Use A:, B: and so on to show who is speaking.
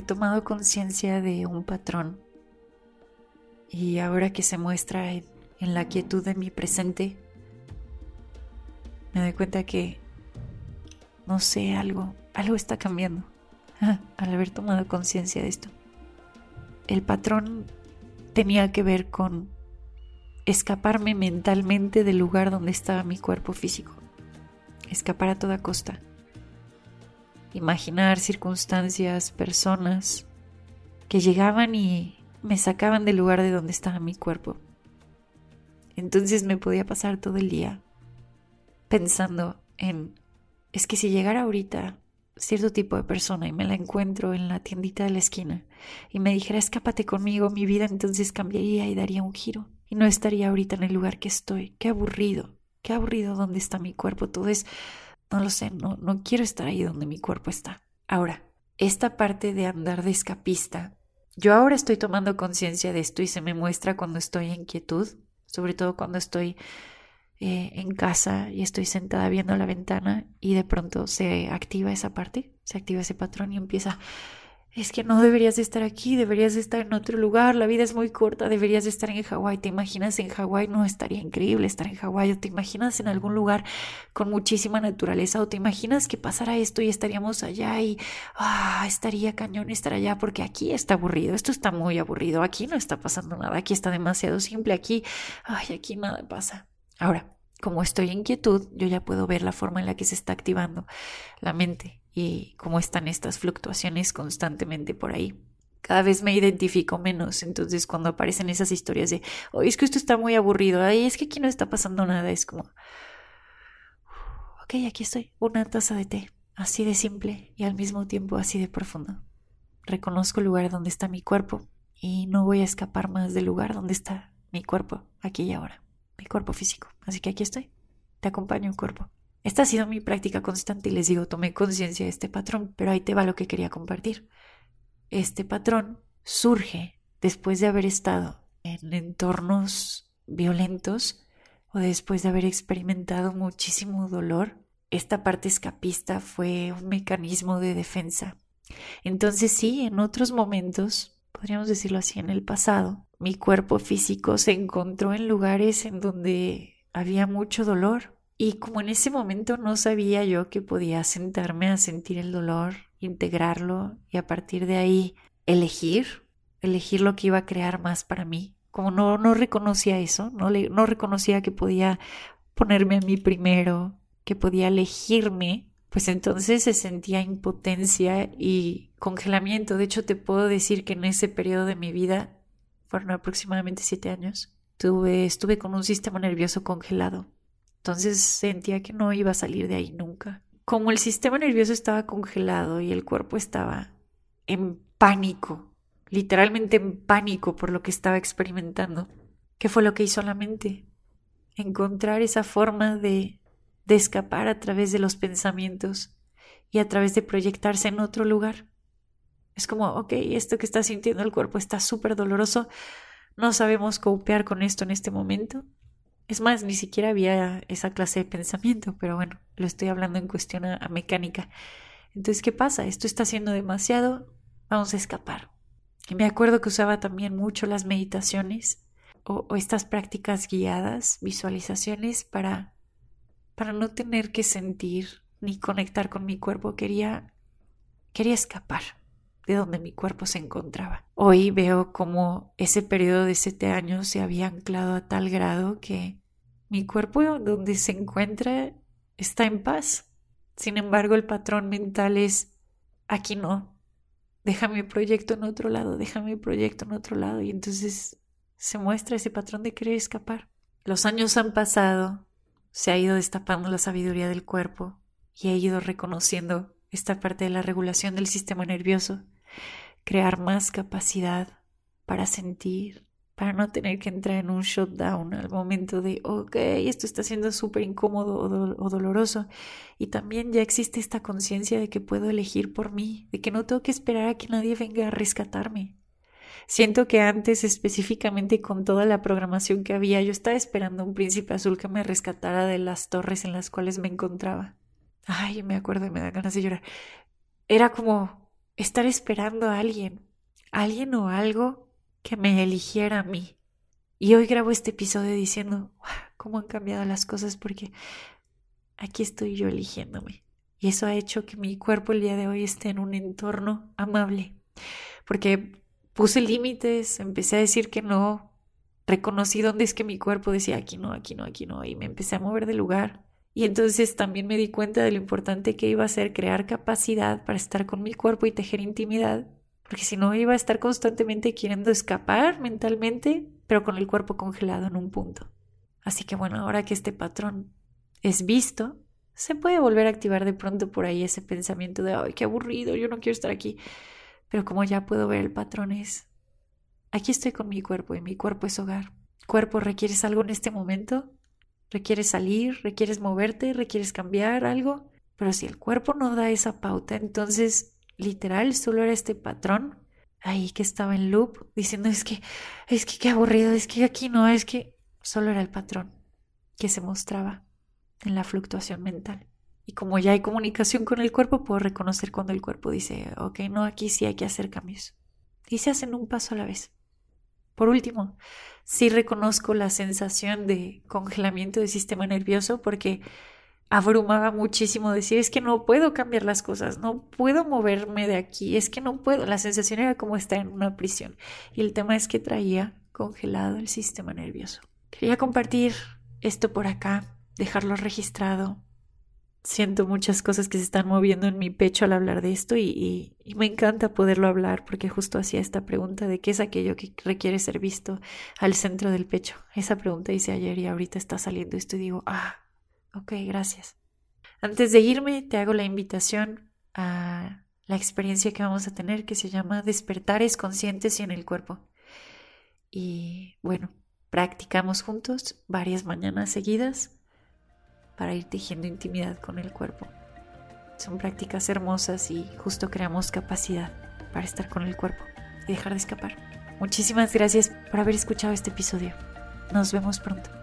A: He tomado conciencia de un patrón y ahora que se muestra en, la quietud de mi presente, me doy cuenta que, no sé, algo, algo está cambiando al haber tomado conciencia de esto. El patrón tenía que ver con escaparme mentalmente del lugar donde estaba mi cuerpo físico, escapar a toda costa imaginar circunstancias, personas que llegaban y me sacaban del lugar de donde estaba mi cuerpo. Entonces me podía pasar todo el día pensando en, es que si llegara ahorita cierto tipo de persona y me la encuentro en la tiendita de la esquina y me dijera, escápate conmigo, mi vida entonces cambiaría y daría un giro. Y no estaría ahorita en el lugar que estoy. Qué aburrido, qué aburrido donde está mi cuerpo. Todo es no lo sé, no, no quiero estar ahí donde mi cuerpo está. Ahora, esta parte de andar de escapista, yo ahora estoy tomando conciencia de esto y se me muestra cuando estoy en quietud, sobre todo cuando estoy eh, en casa y estoy sentada viendo la ventana y de pronto se activa esa parte, se activa ese patrón y empieza es que no deberías de estar aquí, deberías de estar en otro lugar, la vida es muy corta, deberías de estar en Hawái, ¿te imaginas en Hawái? No, estaría increíble estar en Hawái, o te imaginas en algún lugar con muchísima naturaleza, o te imaginas que pasara esto y estaríamos allá y, ah, estaría cañón estar allá, porque aquí está aburrido, esto está muy aburrido, aquí no está pasando nada, aquí está demasiado simple, aquí, ay, aquí nada pasa. Ahora, como estoy en quietud, yo ya puedo ver la forma en la que se está activando la mente y cómo están estas fluctuaciones constantemente por ahí. Cada vez me identifico menos, entonces cuando aparecen esas historias de, oh, es que esto está muy aburrido, ay, es que aquí no está pasando nada, es como, ok, aquí estoy, una taza de té, así de simple y al mismo tiempo así de profundo. Reconozco el lugar donde está mi cuerpo y no voy a escapar más del lugar donde está mi cuerpo, aquí y ahora, cuerpo físico. Así que aquí estoy, te acompaño, cuerpo. Esta ha sido mi práctica constante y les digo, tomé conciencia de este patrón, pero ahí te va lo que quería compartir. Este patrón surge después de haber estado en entornos violentos o después de haber experimentado muchísimo dolor. Esta parte escapista fue un mecanismo de defensa. Entonces sí, en otros momentos, podríamos decirlo así, en el pasado, mi cuerpo físico se encontró en lugares en donde había mucho dolor, y como en ese momento no sabía yo que podía sentarme a sentir el dolor, integrarlo y a partir de ahí elegir, elegir lo que iba a crear más para mí. Como no, no reconocía eso, no, le, no reconocía que podía ponerme a mí primero, que podía elegirme, pues entonces se sentía impotencia y congelamiento. De hecho, te puedo decir que en ese periodo de mi vida, fueron aproximadamente siete años, tuve, estuve con un sistema nervioso congelado entonces sentía que no iba a salir de ahí nunca. Como el sistema nervioso estaba congelado y el cuerpo estaba en pánico, literalmente en pánico por lo que estaba experimentando, ¿qué fue lo que hizo la mente? Encontrar esa forma de, de escapar a través de los pensamientos y a través de proyectarse en otro lugar. Es como, ok, esto que está sintiendo el cuerpo está súper doloroso, no sabemos copear con esto en este momento, es más, ni siquiera había esa clase de pensamiento, pero bueno, lo estoy hablando en cuestión a, mecánica. Entonces, ¿qué pasa? Esto está haciendo demasiado, vamos a escapar. Y me acuerdo que usaba también mucho las meditaciones o, o estas prácticas guiadas, visualizaciones para, para no tener que sentir ni conectar con mi cuerpo. Quería, quería escapar de donde mi cuerpo se encontraba. Hoy veo como ese periodo de siete años se había anclado a tal grado que mi cuerpo donde se encuentra está en paz. Sin embargo, el patrón mental es, aquí no, déjame mi proyecto en otro lado, déjame mi proyecto en otro lado. Y entonces se muestra ese patrón de querer escapar. Los años han pasado se ha ido destapando la sabiduría del cuerpo y he ido reconociendo esta parte de la regulación del sistema nervioso, crear más capacidad para sentir, para no tener que entrar en un shutdown al momento de, ok, esto está siendo súper incómodo o, o, doloroso. Y también ya existe esta conciencia de que puedo elegir por mí, de que no tengo que esperar a que nadie venga a rescatarme. Siento que antes, específicamente con toda la programación que había, yo estaba esperando un príncipe azul que me rescatara de las torres en las cuales me encontraba. Ay, me acuerdo y me da ganas de llorar. Era como estar esperando a alguien, alguien o algo que me eligiera a mí. Y hoy grabo este episodio diciendo, cómo han cambiado las cosas porque aquí estoy yo eligiéndome. Y eso ha hecho que mi cuerpo el día de hoy esté en un entorno amable. Porque puse límites, empecé a decir que no, reconocí dónde es que mi cuerpo decía aquí no, aquí no, aquí no, y me empecé a mover de lugar. Y entonces también me di cuenta de lo importante que iba a ser crear capacidad para estar con mi cuerpo y tejer intimidad, porque si no iba a estar constantemente queriendo escapar mentalmente, pero con el cuerpo congelado en un punto. Así que bueno, ahora que este patrón es visto, se puede volver a activar de pronto por ahí ese pensamiento de, ay, qué aburrido, yo no quiero estar aquí. Pero como ya puedo ver el patrón es, aquí estoy con mi cuerpo y mi cuerpo es hogar. Cuerpo, ¿requieres algo en este momento? ¿Requieres salir? ¿Requieres moverte? ¿Requieres cambiar algo? Pero si el cuerpo no da esa pauta, entonces literal solo era este patrón ahí que estaba en loop diciendo es que, es que qué aburrido, es que aquí no, es que solo era el patrón que se mostraba en la fluctuación mental. Y como ya hay comunicación con el cuerpo, puedo reconocer cuando el cuerpo dice, ok, no, aquí sí hay que hacer cambios. Y se hacen un paso a la vez. Por último, sí reconozco la sensación de congelamiento del sistema nervioso porque abrumaba muchísimo decir es que no puedo cambiar las cosas, no puedo moverme de aquí, es que no puedo. La sensación era como estar en una prisión. Y el tema es que traía congelado el sistema nervioso. Quería compartir esto por acá, dejarlo registrado. Siento muchas cosas que se están moviendo en mi pecho al hablar de esto y, me encanta poderlo hablar porque justo hacía esta pregunta de qué es aquello que requiere ser visto al centro del pecho. Esa pregunta hice ayer y ahorita está saliendo esto y digo, ah, Ok, gracias. Antes de irme, te hago la invitación a la experiencia que vamos a tener que se llama Despertares conscientes y en el cuerpo. Y bueno, practicamos juntos varias mañanas seguidas para ir tejiendo intimidad con el cuerpo. Son prácticas hermosas y justo creamos capacidad para estar con el cuerpo y dejar de escapar. Muchísimas gracias por haber escuchado este episodio. Nos vemos pronto.